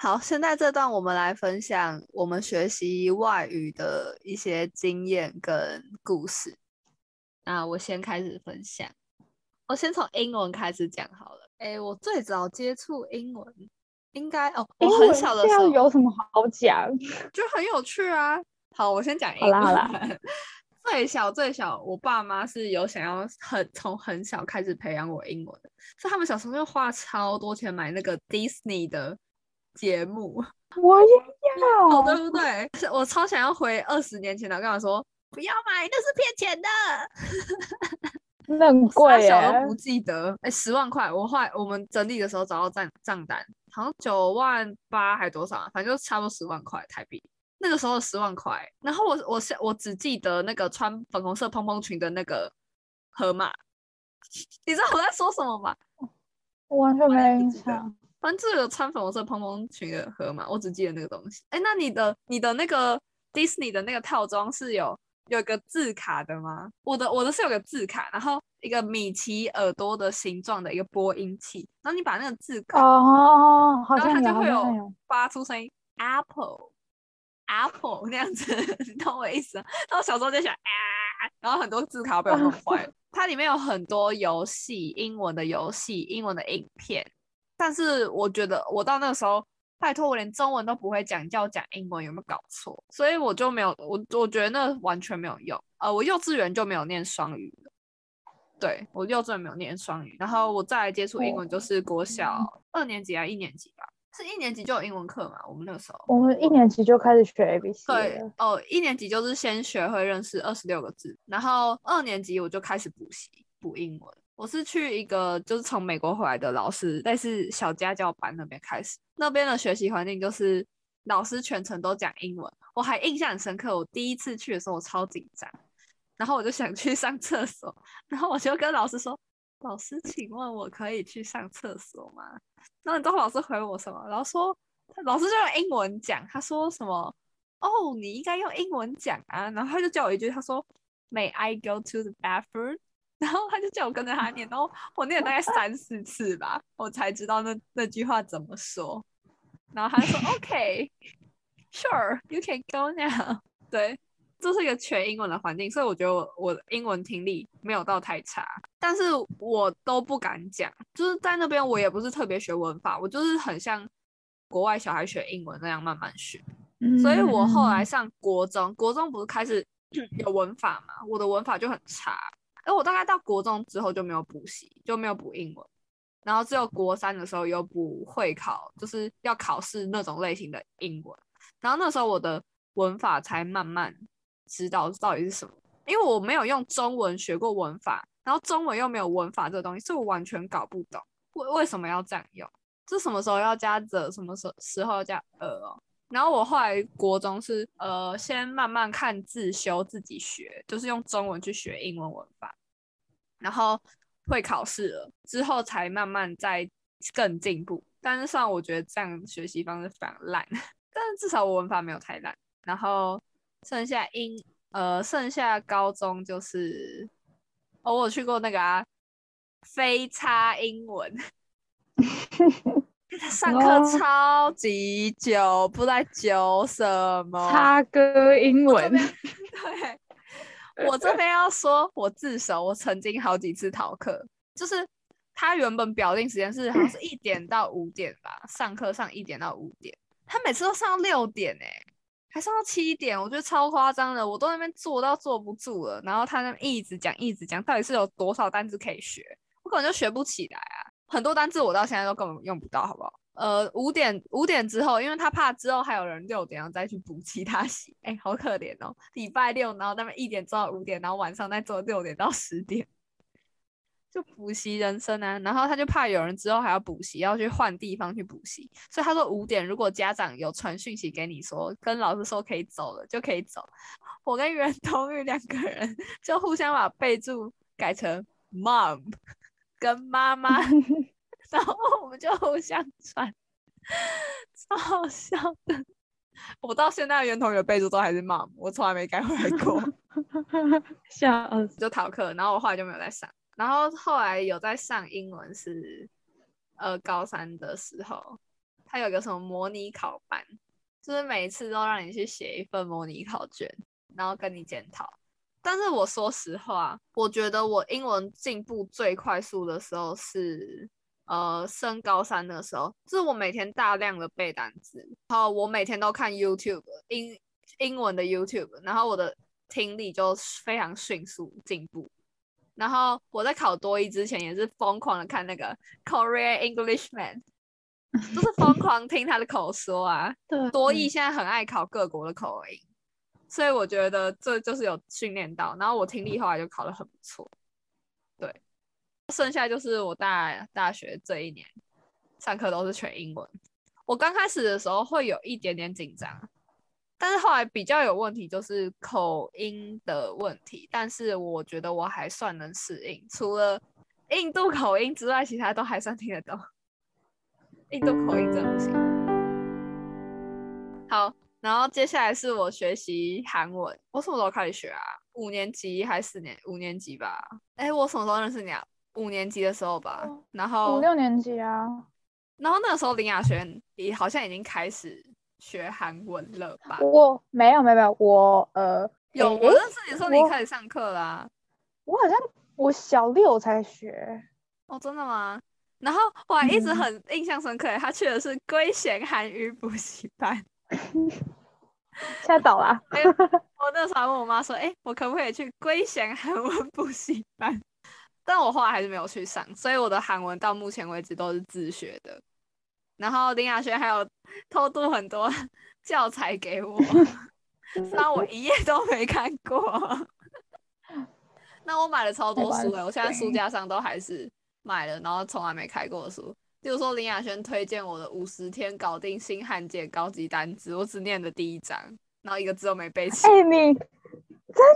好，现在这段我们来分享我们学习外语的一些经验跟故事。那我先开始分享，我先从英文开始讲好了。哎，我最早接触英文，应该哦，我很小的时候有什么好讲？就很有趣啊。好，我先讲英文。好啦好啦，最小最小，我爸妈是有想要很从很小开始培养我英文的，所以他们小时候就花超多钱买那个 Disney 的节目。我也要，对不对？我超想要回二十年前的，跟我说不要买，那是骗钱的。那很贵小都不记得，哎，十万块，我后来我们整理的时候找到账账单，好像九万八还多少，啊反正就差不多十万块台币。那个时候十万块，然后我我是我只记得那个穿粉红色蓬蓬裙的那个河马，你知道我在说什么吗？完全没印象。反正就有穿粉红色蓬蓬裙的河马，我只记得那个东西。哎，那你的你的那个 Disney 的那个套装是有？有个字卡的吗？我的我的是有个字卡，然后一个米奇耳朵的形状的一个播音器，然后你把那个字卡哦，然后它就会有发出声音，Apple Apple 那样子，你懂我意思？然后小时候就想啊，然后很多字卡被我弄 坏了。它里面有很多游戏，英文的游戏，英文的影片，但是我觉得我到那个时候。拜托，我连中文都不会讲，叫我讲英文有没有搞错？所以我就没有，我我觉得那完全没有用。呃，我幼稚园就没有念双语的，对我幼稚园没有念双语。然后我再来接触英文，就是国小二年级啊一年级吧？是一年级就有英文课嘛？我们那个时候，我们一年级就开始学 A B C。对，哦，一年级就是先学会认识二十六个字，然后二年级我就开始补习补英文。我是去一个就是从美国回来的老师，类似小家教班那边开始，那边的学习环境就是老师全程都讲英文。我还印象很深刻，我第一次去的时候我超紧张，然后我就想去上厕所，然后我就跟老师说：“老师，请问我可以去上厕所吗？”然后你知道老师回我什么？然后说老师就用英文讲，他说什么？哦，你应该用英文讲啊。然后他就叫我一句，他说：“May I go to the bathroom？” 然后他就叫我跟着他念，然后我念了大概三四次吧，我才知道那那句话怎么说。然后他说：“OK，Sure，you can go now。”对，这是一个全英文的环境，所以我觉得我我的英文听力没有到太差，但是我都不敢讲。就是在那边，我也不是特别学文法，我就是很像国外小孩学英文那样慢慢学。所以我后来上国中，国中不是开始 有文法嘛，我的文法就很差。哎，我大概到国中之后就没有补习，就没有补英文，然后只有国三的时候有补会考，就是要考试那种类型的英文。然后那时候我的文法才慢慢知道到底是什么，因为我没有用中文学过文法，然后中文又没有文法这个东西，所以我完全搞不懂为为什么要这样用，这什么时候要加 the，什么时时候加 a 哦。然后我后来国中是呃，先慢慢看自修自己学，就是用中文去学英文文法，然后会考试了之后才慢慢再更进步。但是上我觉得这样学习方式非常烂，但是至少我文法没有太烂。然后剩下英呃，剩下高中就是哦，我去过那个啊，非差英文。上课超级久，不知道久什么。差歌英文。对，我这边要说，我自首，我曾经好几次逃课，就是他原本表定时间是好像是一点到五点吧，上课上一点到五点，他每次都上到六点哎，还上到七点，我觉得超夸张的，我都那边坐到坐不住了，然后他那一直讲一直讲，到底是有多少单词可以学，我可能就学不起来啊。很多单字我到现在都根本用不到，好不好？呃，五点五点之后，因为他怕之后还有人六点要再去补其他习，哎，好可怜哦。礼拜六，然后他们一点做到五点，然后晚上再做六点到十点，就补习人生啊。然后他就怕有人之后还要补习，要去换地方去补习，所以他说五点如果家长有传讯息给你说，跟老师说可以走了，就可以走。我跟袁冬玉两个人就互相把备注改成 mom。跟妈妈，然后我们就互相传，超好笑的。我到现在原同学备注都还是 mom，我从来没改回来过。笑，就逃课，然后我后来就没有再上。然后后来有在上英文是呃高三的时候，他有个什么模拟考班，就是每次都让你去写一份模拟考卷，然后跟你检讨。但是我说实话，我觉得我英文进步最快速的时候是，呃，升高三的时候，就是我每天大量的背单词，然后我每天都看 YouTube 英英文的 YouTube，然后我的听力就非常迅速进步。然后我在考多一之前也是疯狂的看那个 Korea Englishman，就是疯狂听他的口说啊。对，多益现在很爱考各国的口音。所以我觉得这就是有训练到，然后我听力后来就考得很不错，对，剩下就是我大大学这一年上课都是全英文。我刚开始的时候会有一点点紧张，但是后来比较有问题就是口音的问题，但是我觉得我还算能适应，除了印度口音之外，其他都还算听得懂。印度口音真的不行。好。然后接下来是我学习韩文，我什么时候开始学啊？五年级还是四年？五年级吧。哎，我什么时候认识你啊？五年级的时候吧。然后五六年级啊。然后那个时候林雅璇也好像已经开始学韩文了吧？我没有没有没有，我呃有我认识你说你开始上课啦。我好像我小六才学。哦，真的吗？然后我还一直很印象深刻，他去的是龟贤韩语补习班。现在倒了。我那时候还问我妈说：“哎，我可不可以去龟贤韩文补习班？”但我后来还是没有去上，所以我的韩文到目前为止都是自学的。然后林雅轩还有偷渡很多 教材给我，虽然我一页都没看过。那我买了超多书哎，我现在书架上都还是买了，然后从来没开过的书。比如说林雅轩推荐我的五十天搞定新汉简高级单词，我只念的第一章，然后一个字都没背起。哎，你真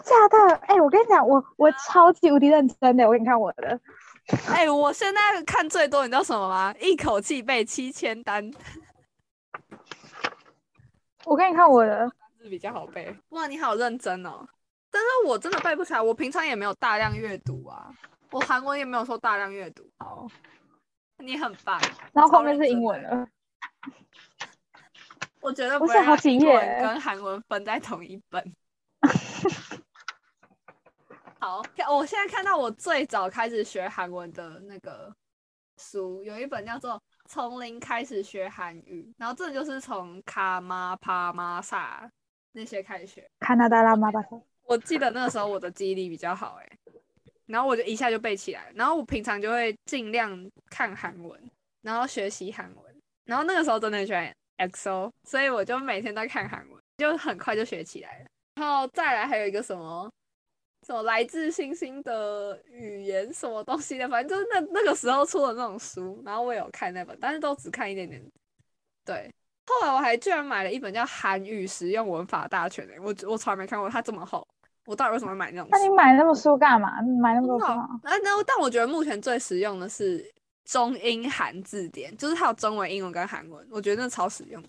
假的？哎，我跟你讲，我我超级无敌认真的。我给你看我的。哎，我现在看最多，你知道什么吗？一口气背七千单。我给你看我的，是比较好背。哇，你好认真哦！但是我真的背不起来，我平常也没有大量阅读啊，我韩文也没有说大量阅读。好。你很棒，然后后面是英文了。我觉得不是好几页跟韩文分在同一本。好，我现在看到我最早开始学韩文的那个书，有一本叫做《从零开始学韩语》，然后这就是从卡玛帕玛萨那些开始学。加拿大拉玛巴萨。我记得那个时候我的记忆力比较好，哎。然后我就一下就背起来，然后我平常就会尽量看韩文，然后学习韩文，然后那个时候真的很喜欢 XO，所以我就每天都看韩文，就很快就学起来了。然后再来还有一个什么什么来自星星的语言什么东西的，反正就是那那个时候出的那种书，然后我有看那本，但是都只看一点点。对，后来我还居然买了一本叫《韩语实用文法大全》诶，我我从来没看过它这么厚。我到底为什么会买那种？那你买那么书干嘛？买那么多书？那那但我觉得目前最实用的是中英韩字典，就是它有中文、英文跟韩文，我觉得那超实用。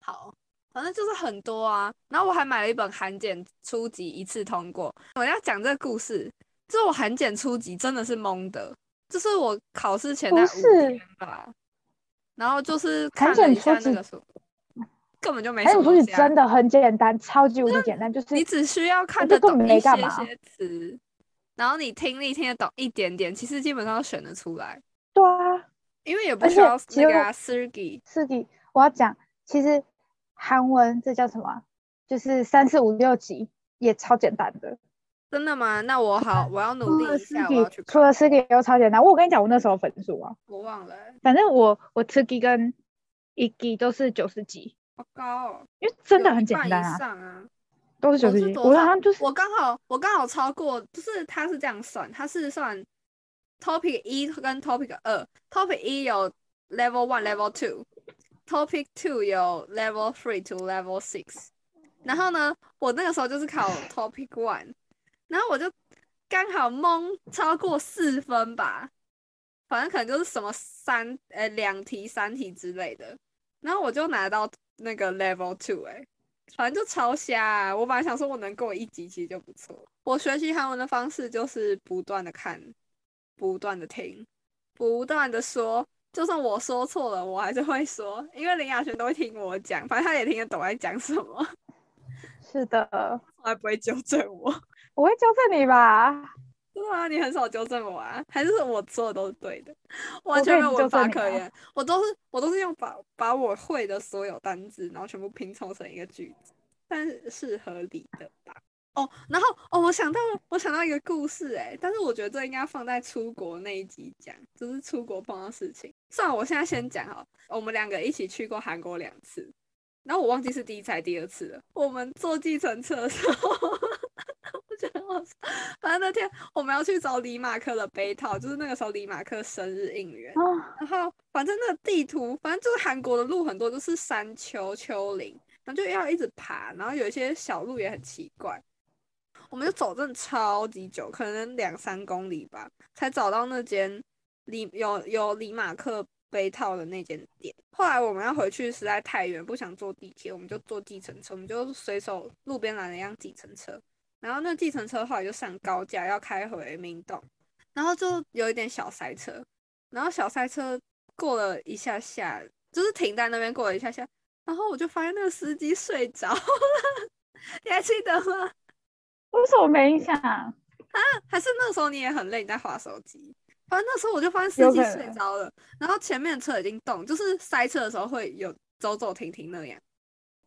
好，反正就是很多啊。然后我还买了一本韩检初级一次通过。我要讲这个故事，就是我韩检初级真的是懵的，就是我考试前的五天吧，然后就是看了一下那个书。根本就没什么。哎，真的很简单，超级无敌简单，就是你只需要看得懂一些些词，然后你听力听得懂一点点，其实基本上都选得出来。对啊，因为也不需要那个 Sergi。Sergi，我要讲，其实韩文这叫什么？就是三四五六级也超简单的。真的吗？那我好，我要努力一下。除了 Sergi 又超简单，我跟你讲，我那时候分数啊，我忘了。反正我我 Sergi 跟 Egi 都是九十几。好高，因为真的很简单啊，都是九十几。我好像就是我刚好我刚好超过，就是他是这样算，他是算 topic 一跟 topic 二，topic 一有 level one level two，topic two 有 level three to level six。然后呢，我那个时候就是考 topic one，然后我就刚好蒙超过四分吧，反正可能就是什么三呃两题三题之类的，然后我就拿到。那个 level two 哎，反正就超瞎。我本来想说我能过一级其实就不错。我学习韩文的方式就是不断的看，不断的听，不断的说，就算我说错了，我还是会说，因为林雅璇都会听我讲，反正他也听得懂我在讲什么，是的，从来不会纠正我。我会纠正你吧？真的吗？你很少纠正我啊？还是我做的都是对的？我完全没有文法可言，我都是我都是用把把我会的所有单字，然后全部拼凑成一个句子，但是是合理的吧？哦，然后哦，我想到了，我想到一个故事哎，但是我觉得这应该放在出国那一集讲，就是出国碰到事情。算了，我现在先讲哈，我们两个一起去过韩国两次，然后我忘记是第一次还是第二次了。我们坐计程车的时候，我觉得很好笑。反正那天我们要去找李马克的杯套，就是那个时候李马克生日应援。啊，然后反正那个地图，反正就是韩国的路很多都是山丘丘陵，然后就要一直爬，然后有一些小路也很奇怪。我们就走真的超级久，可能两三公里吧，才找到那间里有有里马克杯套的那间店。后来我们要回去实在太远，不想坐地铁，我们就坐计程车，我们就随手路边拦了一辆计程车，然后那计程车后来就上高架要开回明洞，然后就有一点小塞车，然后小塞车过了一下下，就是停在那边过了一下下，然后我就发现那个司机睡着了，你还记得吗？为什么没印象啊？还是那时候你也很累，你在划手机？反正那时候我就发现司机睡着了，然后前面的车已经动，就是塞车的时候会有走走停停那样，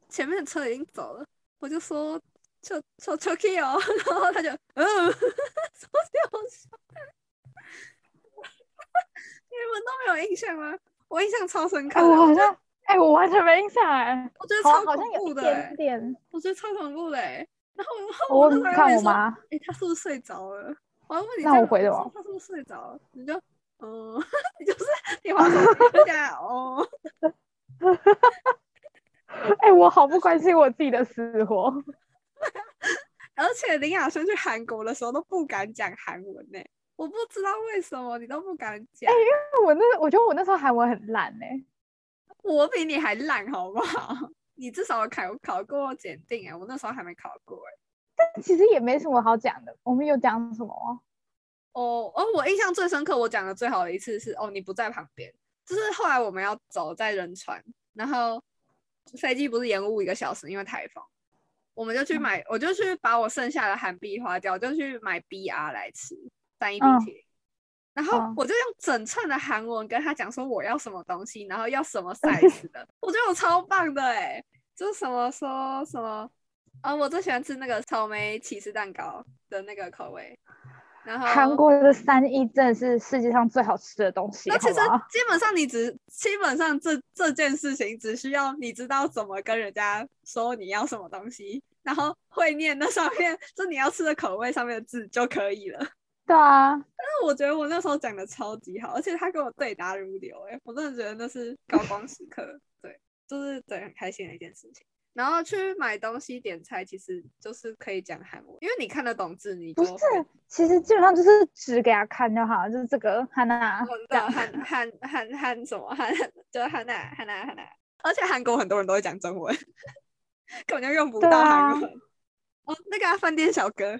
前面的车已经走了，我就说求求求 K 哦，然后他就嗯，超级好笑，你们都没有印象吗？我印象超深刻我好像，哎，我完全没印象哎，我觉得超恐怖的欸点，点。我觉得超恐怖的欸。然后然后我我那时候还看问你说，我妈，哎、他是不是睡着了？我还问你那，我回的哦说他是不是睡着了？你就，嗯，你就是你滑手机就这样，哦，哎，我好不关心我自己的死活。而且林雅轩去韩国的时候都不敢讲韩文呢、我不知道为什么你都不敢讲，哎，因为我那我觉得我那时候韩文很烂哎、我比你还烂好不好？你至少有考考过检定哎、我那时候还没考过哎、但其实也没什么好讲的。我们有讲什么吗？哦哦，我印象最深刻，我讲的最好的一次是哦，你不在旁边，就是后来我们要走在仁川，然后飞机不是延误一个小时，因为台风，我们就去嗯买，我就去把我剩下的韩币花掉，就去买 BR 来吃三一冰嗯淇淋，然后嗯我就用整串的韩文跟他讲说我要什么东西，然后要什么 size 的，我觉得我超棒的哎、就是什么说什么。啊、我最喜欢吃那个草莓起司蛋糕的那个口味，然后韩国的三一真的是世界上最好吃的东西，那其实？基本上你只基本上这这件事情只需要你知道怎么跟人家说你要什么东西，然后会念那上面就你要吃的口味上面的字就可以了。对啊，但是我觉得我那时候讲的超级好，而且他跟我对答如流、欸，我真的觉得那是高光时刻，对，就是对很开心的一件事情。然后去买东西点菜，其实就是可以讲韩文，因为你看得懂字，你就不是，其实基本上就是指给他看就好，就是这个汉娜我知道汉汉汉汉什么汉，就是汉娜汉娜汉娜，而且韩国很多人都会讲中文，根本就用不到韩文。哦，那个啊饭店小哥，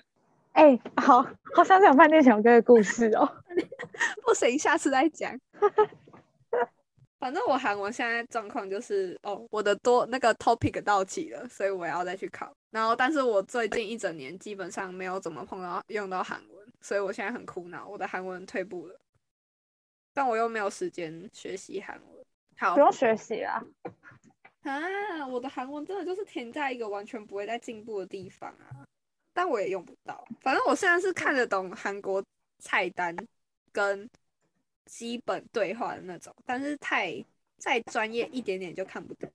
哎、好好想讲饭店小哥的故事哦。不行，下次再讲。反正我韩文现在状况就是，哦，我的多那个 topic 到期了，所以我要再去考。然后，但是我最近一整年基本上没有怎么碰到用到韩文，所以我现在很苦恼，我的韩文退步了，但我又没有时间学习韩文。好不用学习啊，啊，我的韩文真的就是停在一个完全不会再进步的地方啊，但我也用不到。反正我现在是看得懂韩国菜单跟基本对话的那种，但是太再专业一点点就看不懂。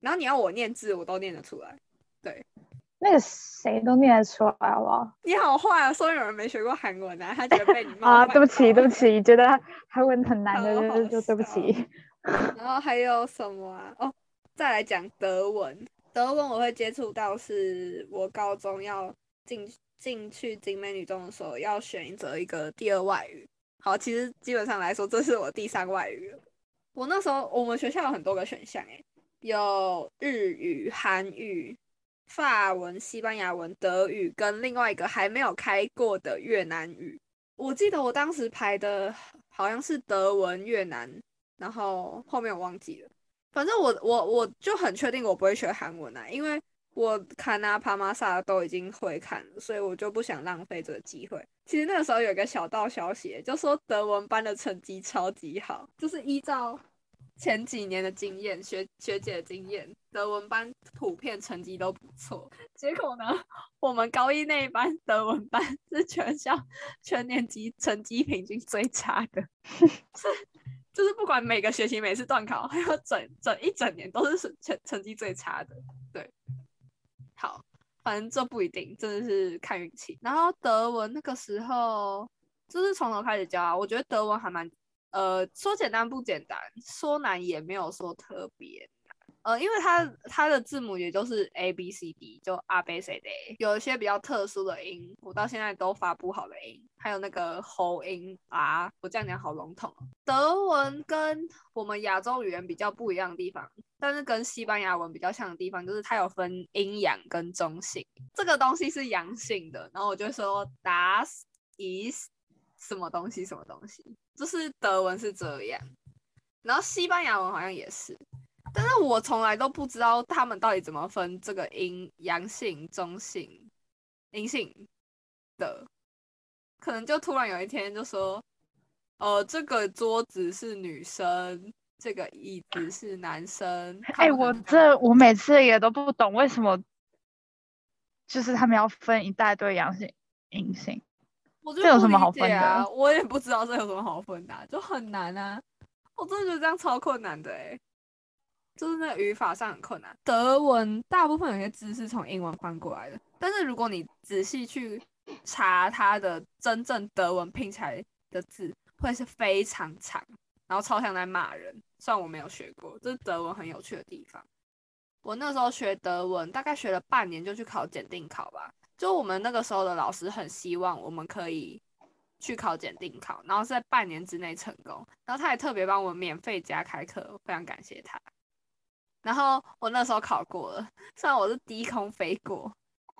然后你要我念字，我都念得出来。对那个谁都念得出来，好不好？你好坏啊！说有人没学过韩文啊，他觉得被你骂啊，对不起，对不起，觉得韩文很难的，就就对不起。然后还有什么啊？哦，再来讲德文。德文我会接触到，是我高中要进进去景美女中的时候，要选择一个第二外语。好，其实基本上来说，这是我第三外语。我那时候我们学校有很多个选项，诶，有日语、韩语、法文、西班牙文、德语，跟另外一个还没有开过的越南语。我记得我当时排的好像是德文、越南然后后面我忘记了。反正我我我就很确定我不会学韩文啊，因为我看啊帕玛萨都已经会看了，所以我就不想浪费这个机会。其实那个时候有个小道消息，就说德文班的成绩超级好，就是依照前几年的经验，学学姐的经验，德文班普遍成绩都不错。结果呢，我们高一那一班德文班是全校全年级成绩平均最差的，是。就是不管每个学期每次段考，还有整整一整年都是成成绩最差的。对，好，反正这不一定，真的是看运气。然后德文那个时候就是从头开始教啊，我觉得德文还蛮，呃，说简单不简单，说难也没有说特别。呃，因为它它的字母也就是 A B C D，就 A B C D，有一些比较特殊的音，我到现在都发不好的音，还有那个喉音啊，我这样讲好笼统。德文跟我们亚洲语言比较不一样的地方，但是跟西班牙文比较像的地方，就是它有分阴阳跟中性，这个东西是阳性的，然后我就说 Das is 什么东西什么东西，就是德文是这样，然后西班牙文好像也是。但是我从来都不知道他们到底怎么分这个阴阳性、中性、阴性的，可能就突然有一天就说，呃，这个桌子是女生，这个椅子是男生。哎，我这我每次也都不懂为什么，就是他们要分一大堆阳性、阴性，这有什么好分的？我也不知道这有什么好分的，就很难啊！我真的觉得这样超困难的哎。就是那语法上很困难。德文大部分有些字是从英文翻过来的，但是如果你仔细去查它的真正德文拼起来的字，会是非常长，然后超像在骂人。虽然我没有学过，这是德文很有趣的地方。我那时候学德文，大概学了半年就去考检定考吧。就我们那个时候的老师很希望我们可以去考检定考，然后在半年之内成功。然后他也特别帮我免费加开课，非常感谢他。然后我那时候考过了，虽然我是低空飞过，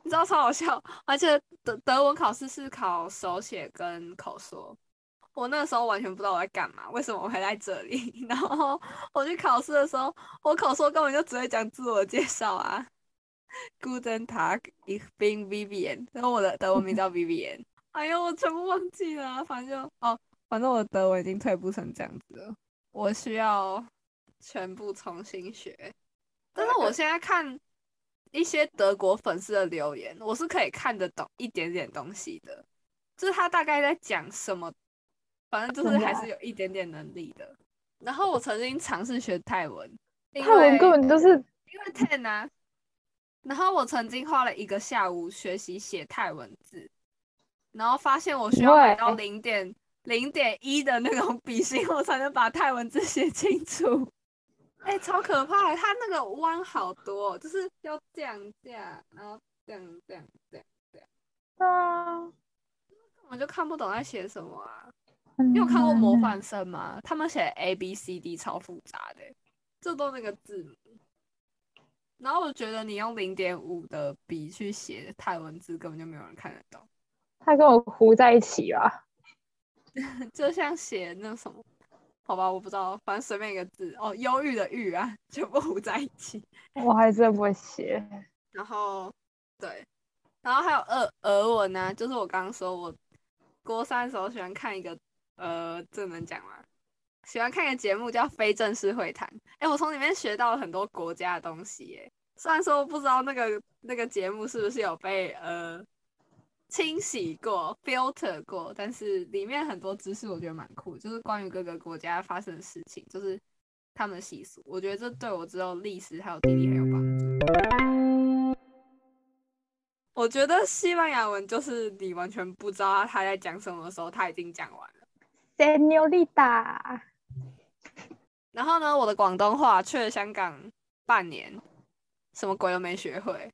你知道超好笑，而且德德文考试是考手写跟口说，我那时候完全不知道我在干嘛，为什么我会在这里？然后我去考试的时候，我口说根本就只会讲自我介绍啊，Guten Tag, ich bin Vivian，然后我的德文名叫 Vivian，哎呦，我全部忘记了，反正就哦，反正我的德文已经退步成这样子了，我需要。全部重新学，但是我现在看一些德国粉丝的留言，我是可以看得懂一点点东西的，就是他大概在讲什么，反正就是还是有一点点能力的。然后我曾经尝试学泰文，泰文根本就是因为 ten 啊，然后我曾经花了一个下午学习写泰文字，然后发现我需要买到零点零点一的那种笔芯，我才能把泰文字写清楚。哎，超可怕！它那个弯好多，就是要这样这样，然后这样这样这样这样。啊，根本就看不懂在写什么啊！你有看过模范生吗？他们写 A B C D 超复杂的，这都那个字母。然后我觉得你用零点五的笔去写泰文字，根本就没有人看得懂。他跟我糊在一起了，就像写那什么。好吧，我不知道，反正随便一个字哦，忧郁的郁啊，全部糊在一起。我还真不会写。然后，对，然后还有俄俄文呢，就是我刚刚说我高三的时候喜欢看一个，呃，这能讲吗？喜欢看一个节目叫《非正式会谈》。哎，我从里面学到了很多国家的东西。哎，虽然说不知道那个那个节目是不是有被呃。清洗过，filter 过，但是里面很多知识我觉得蛮酷，就是关于各个国家发生的事情，就是他们的习俗，我觉得这对我之后历史还有地理很有帮助。我觉得西班牙文就是你完全不知道他在讲什么的时候，他已经讲完了。Senorita。然后呢，我的广东话去了香港半年，什么鬼都没学会。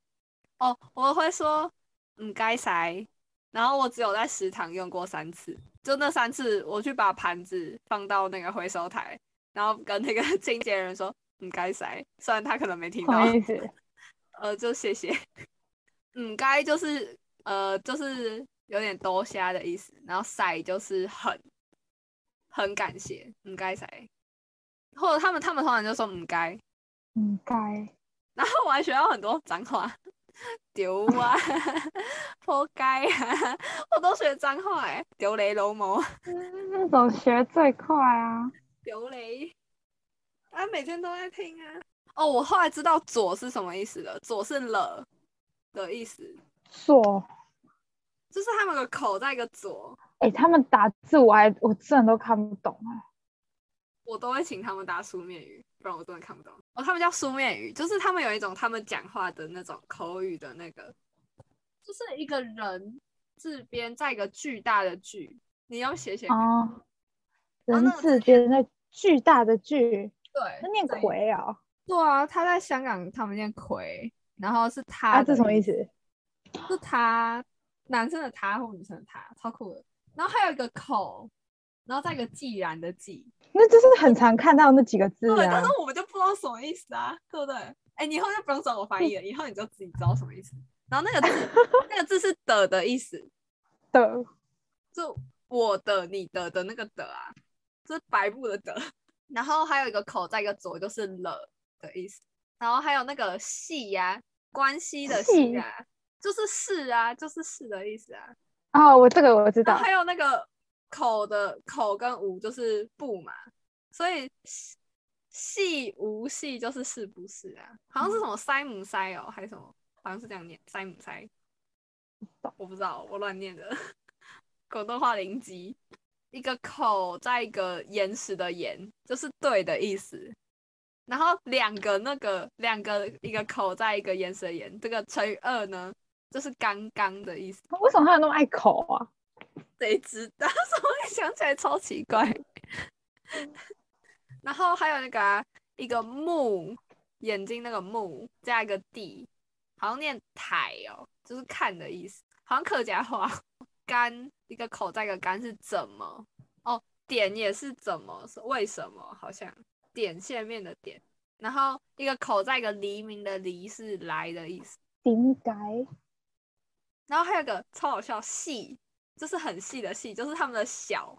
哦，我会说。嗯，该塞。然后我只有在食堂用过三次，就那三次，我去把盘子放到那个回收台，然后跟那个 清洁人说“嗯，该塞”，虽然他可能没听到。呃，就谢谢。嗯，该就是呃，就是有点多虾的意思，然后塞就是很很感谢。嗯，该塞。或者他们他们通常就说唔该，唔该然后我还学到很多脏话，丢啊，活该啊，我都学脏话哎，丢雷老母，嗯那种学最快啊。丢雷，啊，每天都在听啊。哦，我后来知道“左”是什么意思了，“左”是了的意思，左，就是他们的口在一个左，哎、他们打字我还我真的都看不懂哎、我都会请他们打书面语，不然我真的看不懂。哦，他们叫书面语，就是他们有一种他们讲话的那种口语的那个，就是一个人字边在一个巨大的巨，你要写写看。哦，人那字边那巨大的巨，对，那念对魁啊，对啊，他在香港他们念魁，然后是他这什么意？思？是他男生的他或女生的他，超酷的。然后还有一个口，然后再一个既然的既，那就是很常看到那几个字对，啊但是。我们就不知道什么意思啊，对不对？哎，你以后就不用找我翻译了，以后你就自己知道什么意思。然后那个字，那个字是的的意思，的，就我的、你的的那个的啊，就是白布的的。然后还有一个口，在一个左，就是了的意思。然后还有那个系呀、关系的系啊，就是是啊，就是是的意思啊。哦，我这个我知道，还有那个口的口跟无就是不嘛，所以系系无系就是是不是啊？好像是什么塞姆塞哦，还是什么？好像是这样念塞姆塞，我不知道，我乱念的。广东话零级，一个口在一个岩石的岩，就是对的意思。然后两个那个两个一个口在一个岩石的岩，这个乘以二呢，就是刚刚的意思。为什么他有那么爱口啊？谁知道？怎么会想起来超奇怪？然后还有那个、啊、一个目，眼睛那个目加一个地，好像念台哦，就是看的意思，好像客家话。干一个口再一个干是怎么？哦，点也是怎么？是为什么？好像点线面的点，然后一个口再一个黎明的黎是来的意思。点解然后还有个超好笑，细就是很细的细，就是他们的小，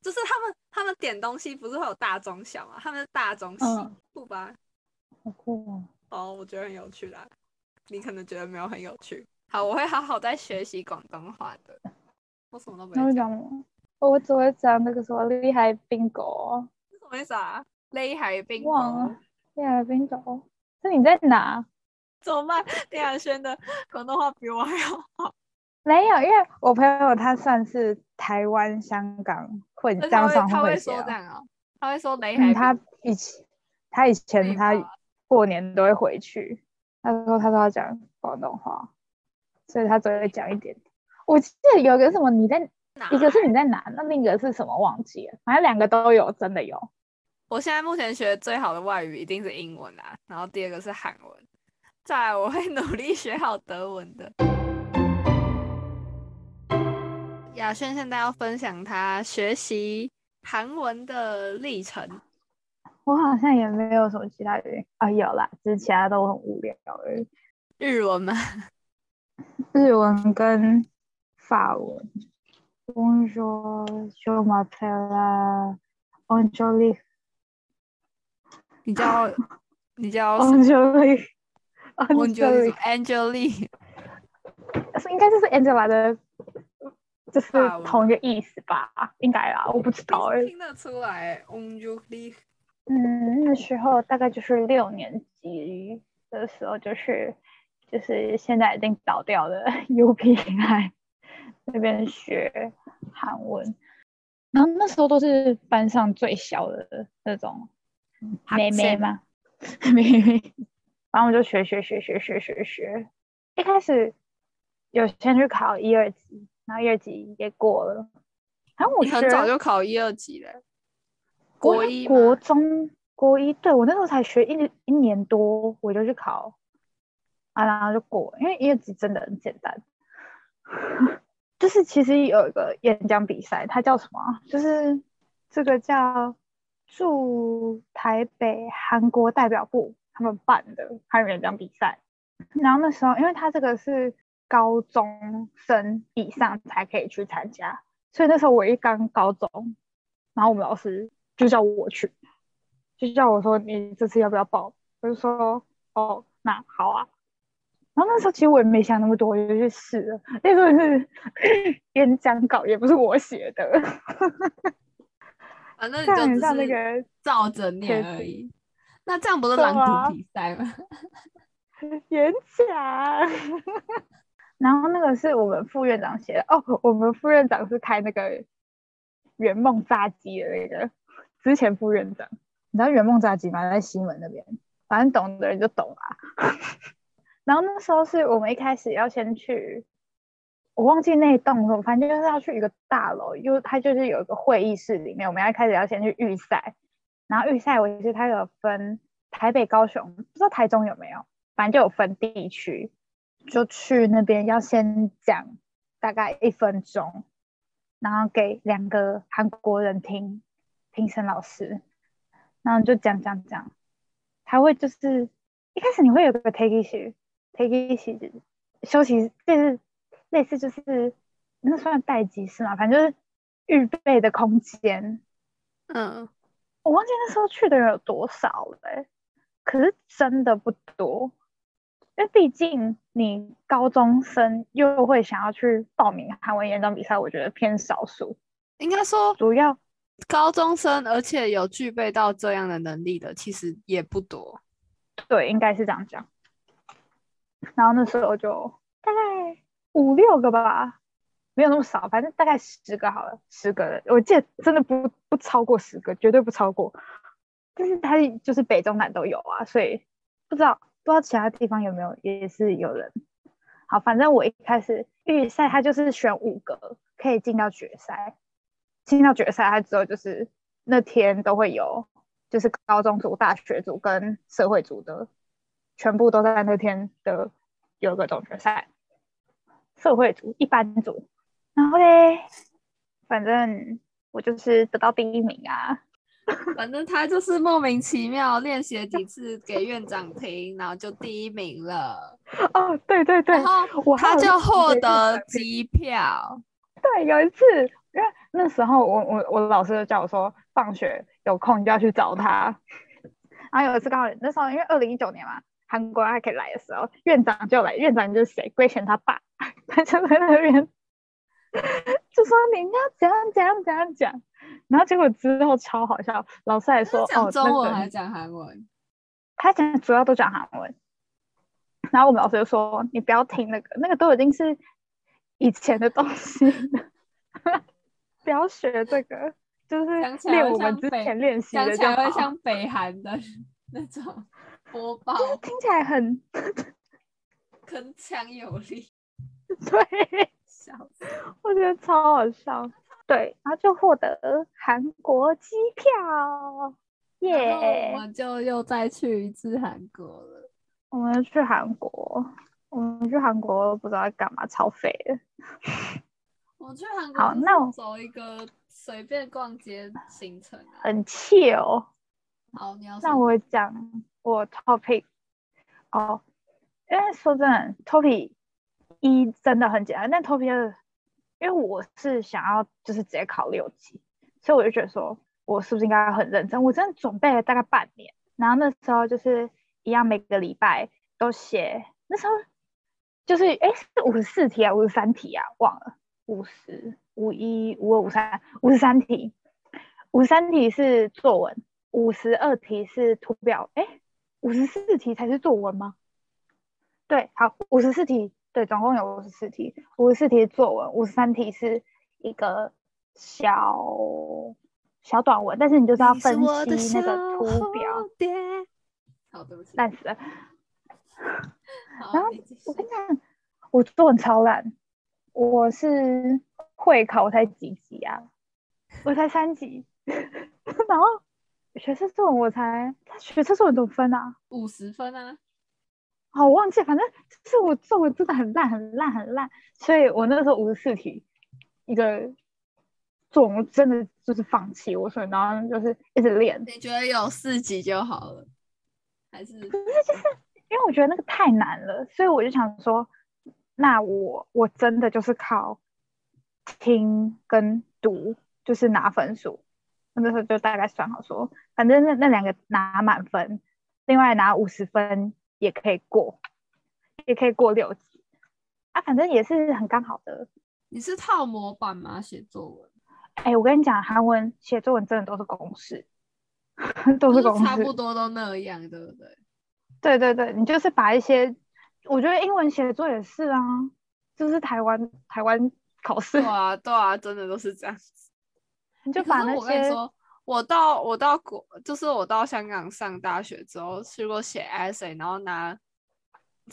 就是他们他们点东西不是会有大中小嘛？他们是大中细，嗯酷吧？好酷哦。哦，我觉得很有趣啦，你可能觉得没有很有趣。好，我会好好在学习广东话的。我什么都不那会会讲？我只会讲那个什么厉害 bingo，是什么意思啊？勒海冰忘了狗厉害 bingo，是你在哪？怎么办？李亚轩的广东话比我还要好，没有，因为我朋友他算是台湾、香港混这而且他会样算他会混血啊。说这样哦，他会说雷海嗯，他以前他以前他吧过年都会回去，他说他说要讲广东话，所以他只会讲一点点。我记得有个什么你在，哪一个是你在哪，那另一个是什么忘记了，反正两个都有，真的有。我现在目前学最好的外语一定是英文啊，然后第二个是韩文，再来我会努力学好德文的。雅轩现在要分享他学习韩文的历程。我好像也没有什么其他语言啊，有啦，只是其他都很无聊而已。日文吗？日文跟法文。Bonjour, je m'appelle Angelique. 你叫 你叫哦 Angelique. 我觉得 Angelique. Angelique 是应该就是 Angela 的，就是同一个意思吧？应该啦，我不知道哎、听得出来嗯，那时候大概就是六年级的时候，就是就是现在已经倒掉的 UPI 那边学韩文，然后那时候都是班上最小的那种妹妹嘛，妹妹，然后我就学学学学学学学，一开始有先去考一二级，然后一二级也过了，然后我你很早就考一二级了，国国一国中国一，对我那时候才学一一年多，我就去考啊，然后就过，因为一二级真的很简单。就是其实有一个演讲比赛，它叫什么啊？就是这个叫驻台北韩国代表部他们办的韩语演讲比赛。然后那时候，因为他这个是高中生以上才可以去参加，所以那时候我一刚高中，然后我们老师就叫我去，就叫我说你这次要不要报？我就说哦，那好啊。然后那时候其实我也没想那么多，我就去试了。那时候是演讲稿，也不是我写的，反正你就只是个照着念而已。那这样不是朗读比赛吗？演讲。然后那个是我们副院长写的哦，我们副院长是开那个圆梦炸鸡的那个之前副院长，你知道圆梦炸鸡吗？在西门那边，反正懂的人就懂啦。然后那时候是我们一开始要先去，我忘记那一栋了，反正就是要去一个大楼，因为它就是有一个会议室里面，我们要开始要先去预赛，然后预赛我记得它有分台北、高雄，不知道台中有没有，反正就有分地区，就去那边要先讲大概一分钟，然后给两个韩国人听，评审老师，然后就讲讲讲，他会就是一开始你会有个 take it take it 休息，就是类似就是那算待机室嘛，反正就是预备的空间。嗯，我忘记那时候去的人有多少了欸、可是真的不多，因为毕竟你高中生又会想要去报名韩文演讲比赛，我觉得偏少数。应该说主要高中生，而且有具备到这样的能力的，其实也不多。对，应该是这样讲。然后那时候就大概五六个吧，没有那么少，反正大概十个好了，十个人，我记得真的不不超过十个，绝对不超过。但是他就是北中南都有啊，所以不知道不知道其他地方有没有也是有人。好，反正我一开始预赛它就是选五个可以进到决赛，进到决赛它之后就是那天都会有，就是高中组、大学组跟社会组的，全部都在那天的有个总决赛。社会组、一般组，然后嘞，反正我就是得到第一名啊。反正他就是莫名其妙练习了几次给院长听，然后就第一名了，哦，对对对然，后他就获得机票。对，有一次，因为那时候我我我老师就叫我说，放学有空你就要去找他。然后有一次刚好那时候因为二零一九年嘛，韩国还可以来的时候，院长就来，院长就是谁？龟贤他爸，他就在那边 就说你要怎样怎样怎样讲，然后结果之后超好笑，老师还说哦，中文还是讲韩文？他讲主要都讲韩文，然后我们老师就说你不要听那个，那个都已经是以前的东西了，不要学这个，就是练我们之前练习讲起来。像北韩的那种 播报，听起来很 铿锵有力，对，笑。我觉得超好笑。对，然后就获得韩国机票，然后我耶！们就又再去一次韩国了。我们去韩国，我们去韩国不知道在干嘛，超废的。我去韩国好那我走一个随便逛街行程啊。很 chill。好，你要那说我讲我 topic 哦，因为说真的，topic 一真的很简单，但 topic 二，因为我是想要就是直接考六级，所以我就觉得说我是不是应该很认真？我真的准备了大概半年，然后那时候就是一样每个礼拜都写，那时候就是哎是五十四题啊，五十三题啊，忘了五十五一五二五三五十三题，五十三题是作文。五十二题是图表，哎，五十四题才是作文吗？对，好，五十四题，对，总共有五十四题，五十四题的作文，五十三题是一个小小短文，但是你就是要分析那个小图表，好，对不起。烂死了。然后我跟你讲，我作文超烂，我是会考我才几级啊？我才三级，然后学测作文我才，学测作文多少分啊？五十分啊，好，我忘记，反正就是我作文真的很烂，很烂，很烂，所以我那时候五十四题，一个作文真的就是放弃，我所以然后就是一直练，你觉得有四级就好了，还是可是就是因为我觉得那个太难了，所以我就想说，那我我真的就是靠听跟读，就是拿分数。我那时候就大概算好说，反正那那两个拿满分，另外拿五十分也可以过，也可以过六级啊，反正也是很刚好的。你是套模板吗？写作文？哎，我跟你讲，韩文写作文真的都是公式，都是公式，差不多都那样，对不对？对对对，你就是把一些，我觉得英文写作也是啊，就是台湾台湾考试，对啊对啊，真的都是这样子。你就把那些，我我到我到国，就是我到香港上大学之后，去过写 essay，然后拿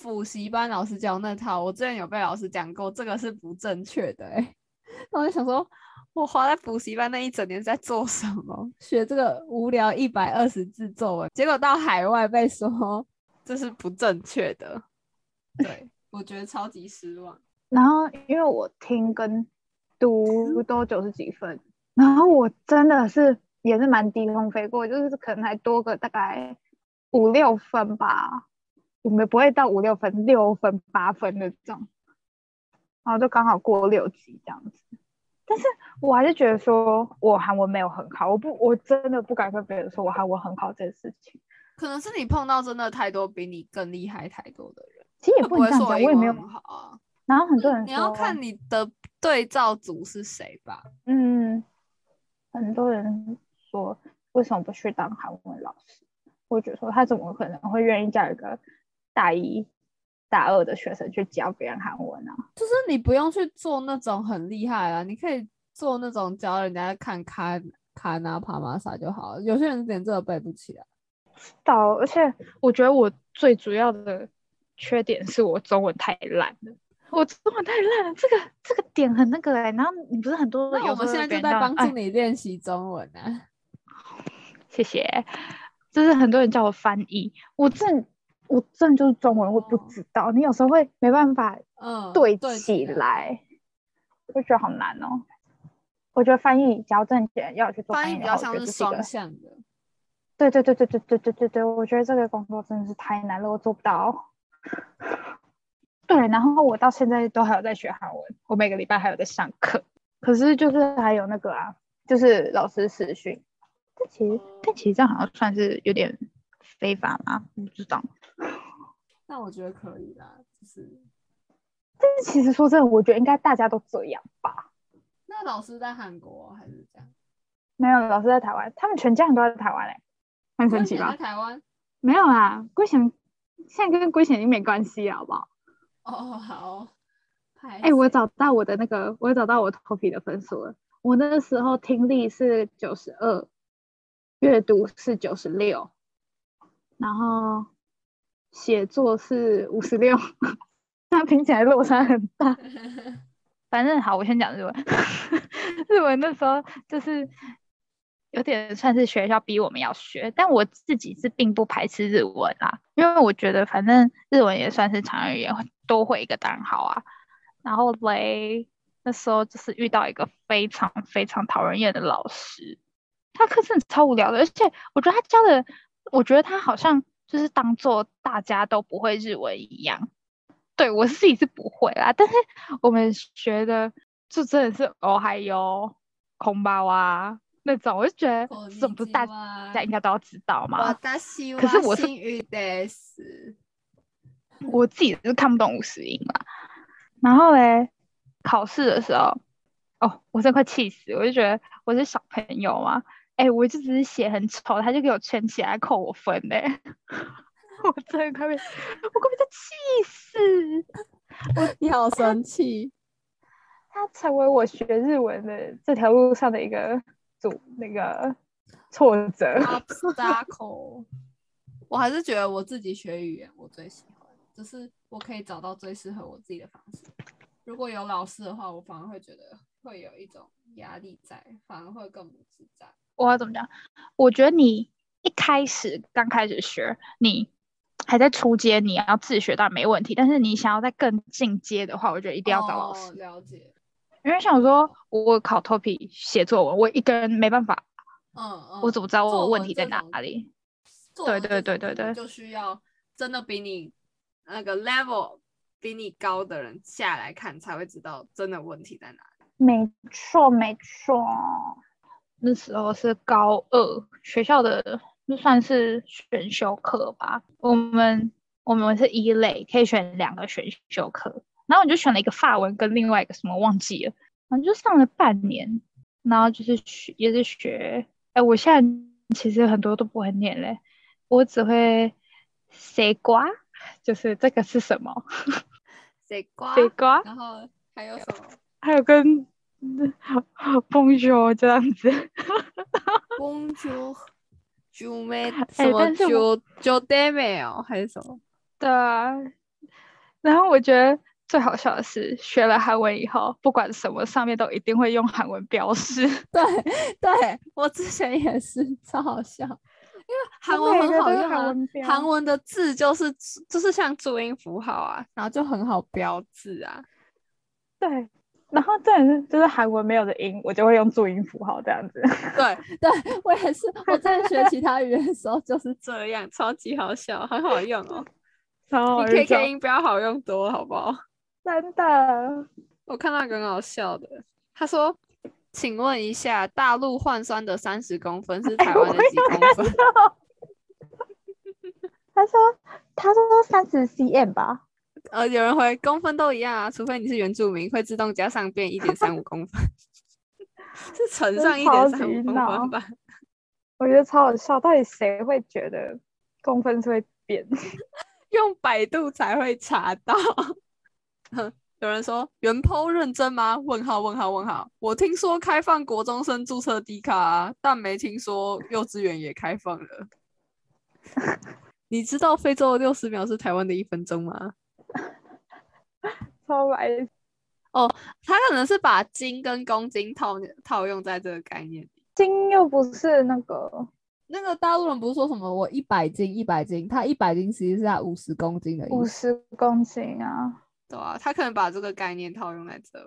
补习班老师教那套，我之前有被老师讲过，这个是不正确的。哎，我就想说，我花在补习班那一整年在做什么？学这个无聊一百二十字作文，结果到海外被说。这是不正确的，对我觉得超级失望。然后因为我听跟读都九十几分，然后我真的是也是蛮低空飞过，就是可能还多个大概五六分吧，我们不会到五六分，六分八分的这种，然后就刚好过六级这样子。但是我还是觉得说我韩文没有很好，我不我真的不敢跟别人说我韩文很好这件事情。可能是你碰到真的太多比你更厉害太多的人，其实也不能这样讲，我也没有很好啊。然后很多人你要看你的对照组是谁吧。嗯，很多人说为什么不去当韩文老师？我觉得说他怎么可能会愿意叫一个大一、大二的学生去教别人韩文啊？就是你不用去做那种很厉害啊，你可以做那种教人家看卡卡纳帕玛萨就好了。有些人连这个背不起来。到，而且我觉得我最主要的缺点是我中文太烂了，我中文太烂了，这个这个点很那个哎。然后你不是很多，那我们现在就在帮助你练习中文啊。谢谢。就是很多人叫我翻译，我正我正就是中文我不知道，你有时候会没办法嗯对起来，我觉得好难哦。我觉得翻译只要挣钱要去做翻译，比较像是双向的。对对对对对对对对对，我觉得这个工作真的是太难了，我做不到。对，然后我到现在都还有在学韩文，我每个礼拜还有在上课，可是就是还有那个啊，就是老师实训。但其实，但其实这样好像算是有点非法吗？不知道。那我觉得可以啦，就是。但是其实说真的，我觉得应该大家都这样吧。那老师在韩国还是这样？没有，老师在台湾，他们全家人都在台湾嘞。很神奇吧？台湾没有啊，龟贤现在跟龟贤已经没关系了，好不好？哦，好。哎，我找到我的那个，我找到我头皮的分数了。我那个时候听力是九十二，阅读是九十六，然后写作是五十六，那听起来落差很大。反正好，我先讲日文。日文那时候就是。有点算是学校逼我们要学，但我自己是并不排斥日文啦，因为我觉得反正日文也算是常用语言，多会一个当然好啊。然后雷，那时候就是遇到一个非常非常讨人厌的老师，他课真的超无聊的，而且我觉得他教的，我觉得他好像就是当做大家都不会日文一样。对我自己是不会啦，但是我们学的就真的是哦还有空包啊。那种我就觉得，这种不是大家应该都要知道吗？可是我是，我自己是看不懂五十音啦。然后嘞，考试的时候，哦，我真快气死！我就觉得我是小朋友嘛，哎，我就只是写很丑，他就给我圈起来扣我分嘞。我真的快被，我快被他气死！我你好生气，他成为我学日文的这条路上的一个。阻那个挫折，obstacle，我还是觉得我自己学语言我最喜欢，就是我可以找到最适合我自己的方式。如果有老师的话，我反而会觉得会有一种压力在，反而会更不自在。我要怎么讲？我觉得你一开始刚开始学，你还在初阶，你要自学当然没问题。但是你想要再更进阶的话，我觉得一定要找老师。了解。因为想说，我考 TOPI 写作文，我一个人没办法。嗯嗯。我怎么知道我问题在哪里？对对对对对。就需要真的比你那个 level 比你高的人下来看，才会知道真的问题在哪里。没错没错。那时候是高二，学校的就算是选修课吧。我们我们是一类，可以选两个选修课，然后我就选了一个法文跟另外一个什么忘记了，反正就上了半年，然后就是学也是学，哎，我现在其实很多都不会念嘞，我只会西瓜，就是这个是什么？西瓜，西瓜，然后还有什么？还有跟 Bonjour 这样子。Bonjour，就没哎什么就就 d a m e 哦，还是什么？对啊，然后我觉得最好笑的是，学了韩文以后，不管什么上面都一定会用韩文标示。对对，我之前也是超好笑，因为韩文很好用啊韩文的字就是就是像注音符号啊，然后就很好标志啊。对，然后这是就是韩文没有的音，我就会用注音符号这样子。对对，我也是，我在学其他语言的时候就是这样，超级好笑，很好用哦。比超好 KK 笑音标好用多，好不好？真的。我看到一个很好笑的，他说：“请问一下，大陆换算的三十公分是台湾的几公分？”他说他说三十 cm 吧，呃，有人回公分都一样啊，除非你是原住民，会自动加上变一点三五公分，是乘上一超点三五公分吧？我觉得超好笑。到底谁会觉得公分是会变？用百度才会查到。哼 有人说原 po 认真吗？问号问号问号。我听说开放国中生注册 D 卡、啊，但没听说幼稚园也开放了。你知道非洲的六十秒是台湾的一分钟吗？超白哦他可能是把斤跟公斤套套用在这个概念里。斤又不是那个，那个大陆人不是说什么我一百斤一百斤，他一百斤其实是他五十公斤的意思，五十公斤啊。对啊，他可能把这个概念套用在这。